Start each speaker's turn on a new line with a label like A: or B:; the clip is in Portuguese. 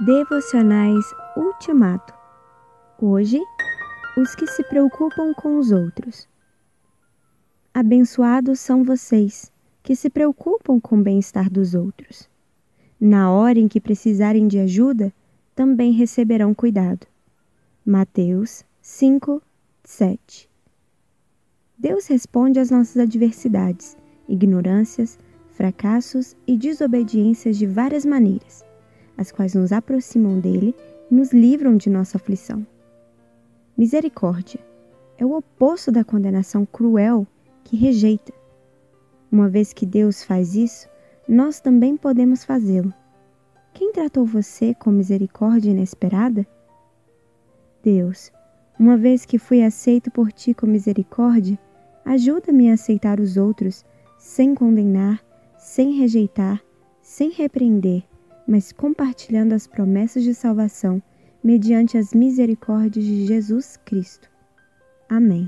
A: Devocionais Ultimato. Hoje, os que se preocupam com os outros. Abençoados são vocês que se preocupam com o bem-estar dos outros. Na hora em que precisarem de ajuda, também receberão cuidado. Mateus 5, 7 Deus responde às nossas adversidades, ignorâncias, fracassos e desobediências de várias maneiras, as quais nos aproximam dele e nos livram de nossa aflição. Misericórdia é o oposto da condenação cruel que rejeita. Uma vez que Deus faz isso, nós também podemos fazê-lo. Quem tratou você com misericórdia inesperada? Deus, uma vez que fui aceito por ti com misericórdia, ajuda-me a aceitar os outros sem condenar sem rejeitar, sem repreender, mas compartilhando as promessas de salvação mediante as misericórdias de Jesus Cristo. Amém.